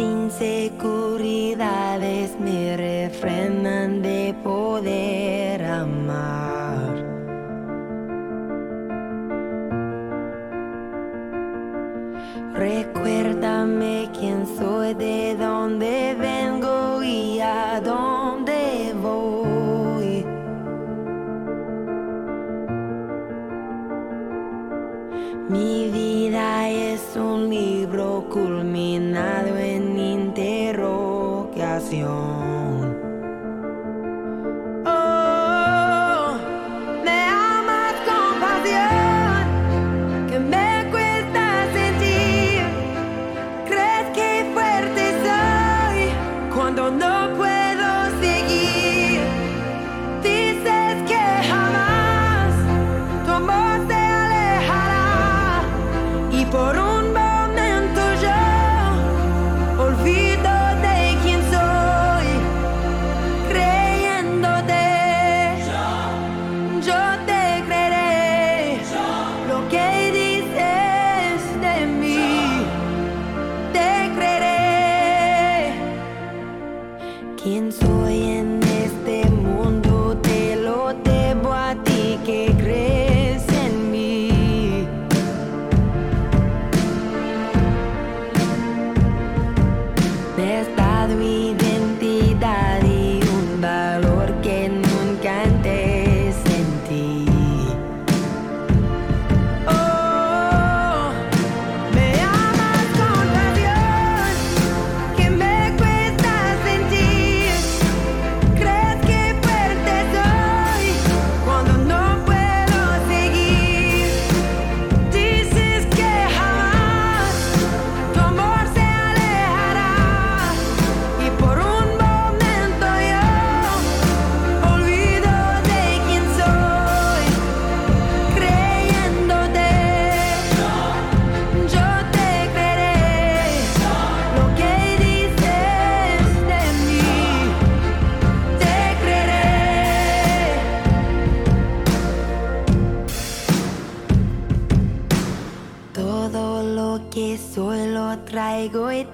Inseguridades me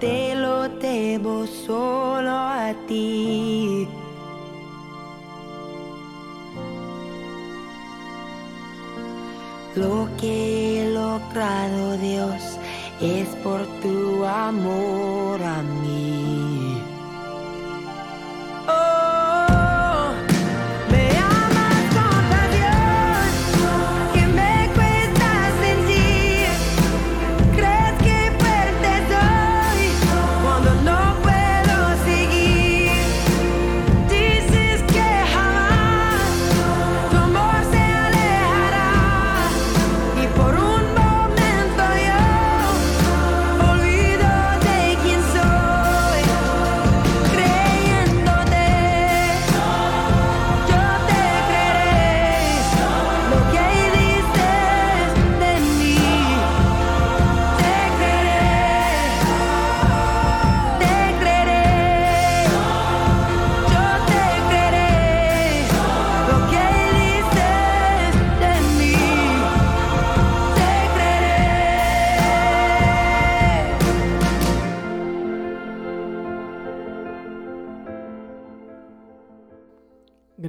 te lo debo solo a ti. Lo que he logrado, Dios, es por tu amor a mí.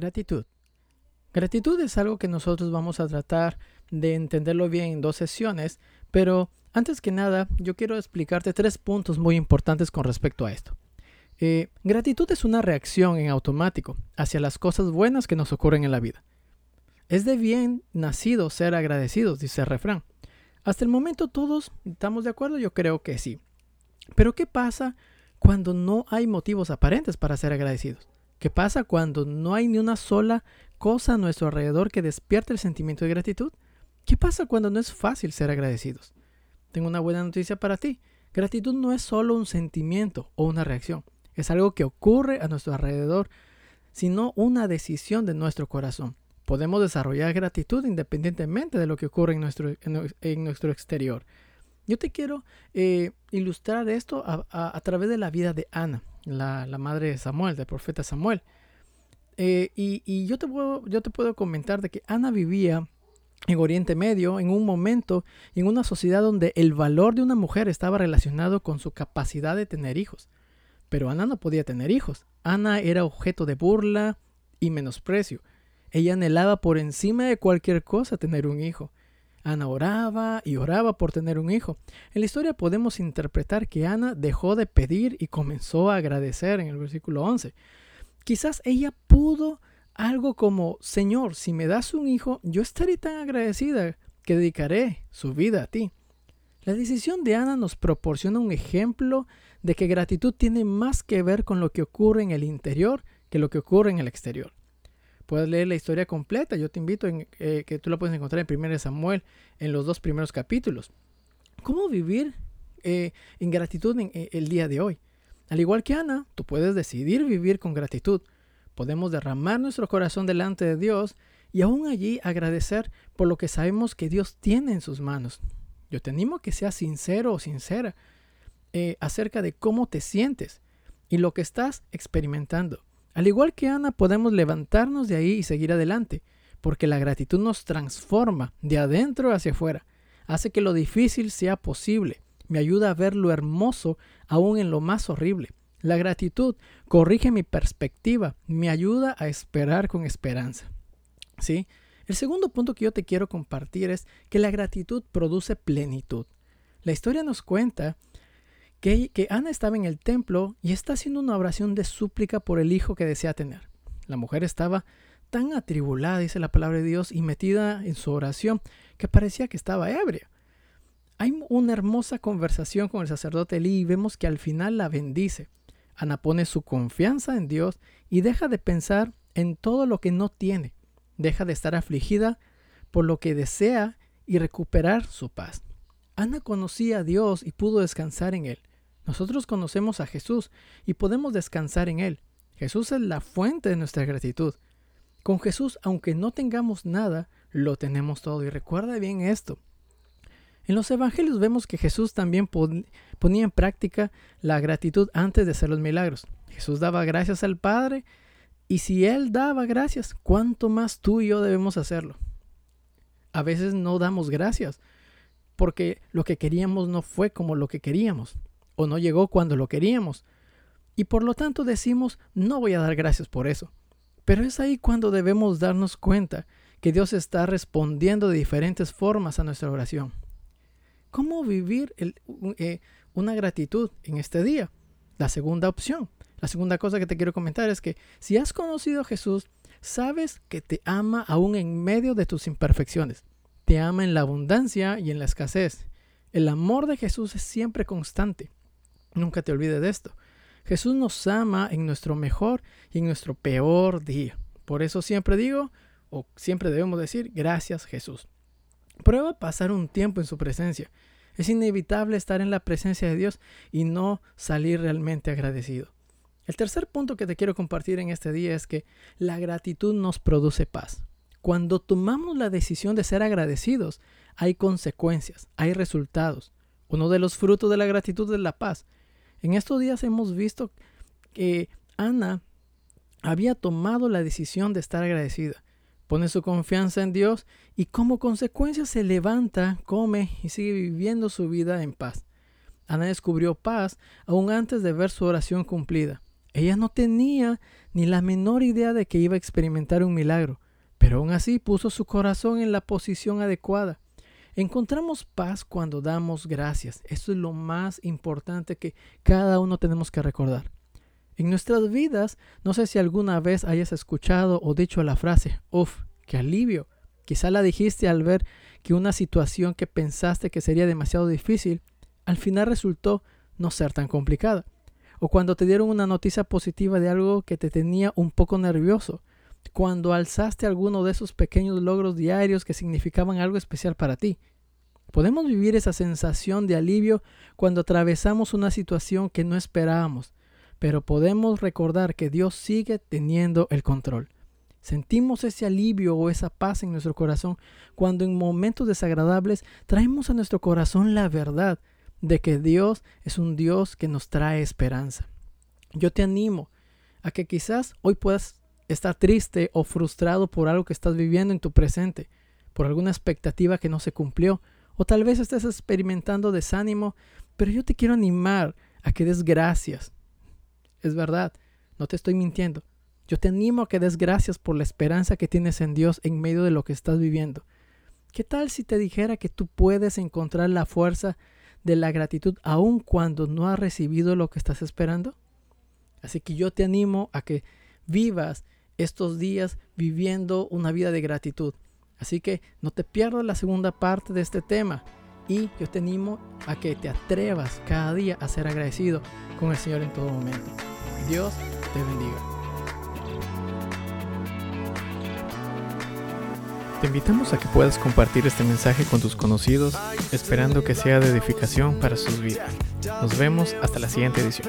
Gratitud. Gratitud es algo que nosotros vamos a tratar de entenderlo bien en dos sesiones, pero antes que nada yo quiero explicarte tres puntos muy importantes con respecto a esto. Eh, gratitud es una reacción en automático hacia las cosas buenas que nos ocurren en la vida. Es de bien nacido ser agradecidos, dice el refrán. Hasta el momento todos estamos de acuerdo, yo creo que sí. Pero ¿qué pasa cuando no hay motivos aparentes para ser agradecidos? ¿Qué pasa cuando no hay ni una sola cosa a nuestro alrededor que despierte el sentimiento de gratitud? ¿Qué pasa cuando no es fácil ser agradecidos? Tengo una buena noticia para ti. Gratitud no es solo un sentimiento o una reacción. Es algo que ocurre a nuestro alrededor, sino una decisión de nuestro corazón. Podemos desarrollar gratitud independientemente de lo que ocurre en nuestro, exterior. Yo te quiero eh, ilustrar esto a, través de la vida de Ana, la, madre de Samuel, del profeta Samuel. Eh, y, y yo, te puedo, yo te puedo comentar de que Ana vivía en Oriente Medio, en un momento, en una sociedad donde el valor de una mujer estaba relacionado con su capacidad de tener hijos. Pero Ana no podía tener hijos. Ana era objeto de burla y menosprecio. Ella anhelaba por encima de cualquier cosa tener un hijo. Ana oraba y oraba por tener un hijo. En la historia podemos interpretar que Ana dejó de pedir y comenzó a agradecer en el versículo 11. Quizás ella pudo algo como, Señor, si me das un hijo, yo estaré tan agradecida que dedicaré su vida a ti. La decisión de Ana nos proporciona un ejemplo de que gratitud tiene más que ver con lo que ocurre en el interior que lo que ocurre en el exterior. Puedes leer la historia completa, yo te invito en, eh, que tú la puedes encontrar en 1 Samuel en los dos primeros capítulos. ¿Cómo vivir eh, en gratitud en el día de hoy? Al igual que Ana, tú puedes decidir vivir con gratitud. Podemos derramar nuestro corazón delante de Dios y aún allí agradecer por lo que sabemos que Dios tiene en sus manos. Yo te animo a que seas sincero o sincera eh, acerca de cómo te sientes y lo que estás experimentando. Al igual que Ana, podemos levantarnos de ahí y seguir adelante, porque la gratitud nos transforma de adentro hacia afuera, hace que lo difícil sea posible, me ayuda a ver lo hermoso aún en lo más horrible. La gratitud corrige mi perspectiva, me ayuda a esperar con esperanza. ¿Sí? El segundo punto que yo te quiero compartir es que la gratitud produce plenitud. La historia nos cuenta que, Ana estaba en el templo y está haciendo una oración de súplica por el hijo que desea tener. La mujer estaba tan atribulada, dice la palabra de Dios, y metida en su oración que parecía que estaba ebria. Hay una hermosa conversación con el sacerdote Elí y vemos que al final la bendice. Ana pone su confianza en Dios y deja de pensar en todo lo que no tiene. Deja de estar afligida por lo que desea y recuperar su paz. Ana conocía a Dios y pudo descansar en Él. Nosotros conocemos a Jesús y podemos descansar en Él. Jesús es la fuente de nuestra gratitud. Con Jesús, aunque no tengamos nada, lo tenemos todo. Y recuerda bien esto. En los evangelios vemos que Jesús también ponía en práctica la gratitud antes de hacer los milagros. Jesús daba gracias al Padre y si Él daba gracias, ¿cuánto más tú y yo debemos hacerlo? A veces no damos gracias porque lo que queríamos no fue como lo que queríamos o no llegó cuando lo queríamos. Y por lo tanto decimos, no voy a dar gracias por eso. Pero es ahí cuando debemos darnos cuenta que Dios está respondiendo de diferentes formas a nuestra oración. ¿Cómo vivir eh, una gratitud en este día? La segunda opción, la segunda cosa que te quiero comentar es que si has conocido a Jesús, sabes que te ama aún en medio de tus imperfecciones. Te ama en la abundancia y en la escasez. El amor de Jesús es siempre constante. Nunca te olvides de esto. Jesús nos ama en nuestro mejor y en nuestro peor día. Por eso siempre digo, o siempre debemos decir, gracias Jesús. Prueba pasar un tiempo en su presencia. Es inevitable estar en la presencia de Dios y no salir realmente agradecido. El tercer punto que te quiero compartir en este día es que la gratitud nos produce paz. Cuando tomamos la decisión de ser agradecidos, hay consecuencias, hay resultados. Uno de los frutos de la gratitud es la paz. En estos días hemos visto que Ana había tomado la decisión de estar agradecida pone su confianza en Dios y como consecuencia se levanta, come y sigue viviendo su vida en paz. Ana descubrió paz aún antes de ver su oración cumplida. Ella no tenía ni la menor idea de que iba a experimentar un milagro, pero aún así puso su corazón en la posición adecuada. Encontramos paz cuando damos gracias. Eso es lo más importante que cada uno tenemos que recordar. En nuestras vidas, no sé si alguna vez hayas escuchado o dicho la frase, uff, qué alivio. Quizá la dijiste al ver que una situación que pensaste que sería demasiado difícil, al final resultó no ser tan complicada. o cuando te dieron una noticia positiva de algo que te tenía un poco nervioso, cuando alzaste alguno de esos pequeños logros diarios que significaban algo especial para ti. Podemos vivir esa sensación de alivio cuando atravesamos una situación que no esperábamos, pero podemos recordar que Dios sigue teniendo el control. Sentimos ese alivio o esa paz en nuestro corazón cuando en momentos desagradables traemos a nuestro corazón la verdad de que Dios es un Dios que nos trae esperanza. Yo te animo a que quizás hoy puedas estar triste o frustrado por algo que estás viviendo en tu presente, por alguna expectativa que no se cumplió, o tal vez estés experimentando desánimo, pero yo te quiero animar a que des gracias. Es verdad, no te estoy mintiendo. Yo te animo a que des gracias por la esperanza que tienes en Dios en medio de lo que estás viviendo. ¿Qué tal si te dijera que tú puedes encontrar la fuerza de la gratitud aun cuando no has recibido lo que estás esperando? Así que yo te animo a que vivas estos días viviendo una vida de gratitud. Así que no te pierdas la segunda parte de este tema y yo te animo a que te atrevas cada día a ser agradecido con el Señor en todo momento. Dios te bendiga. Te invitamos a que puedas compartir este mensaje con tus conocidos, esperando que sea de edificación para sus vidas. Nos vemos hasta la siguiente edición.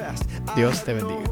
Dios te bendiga.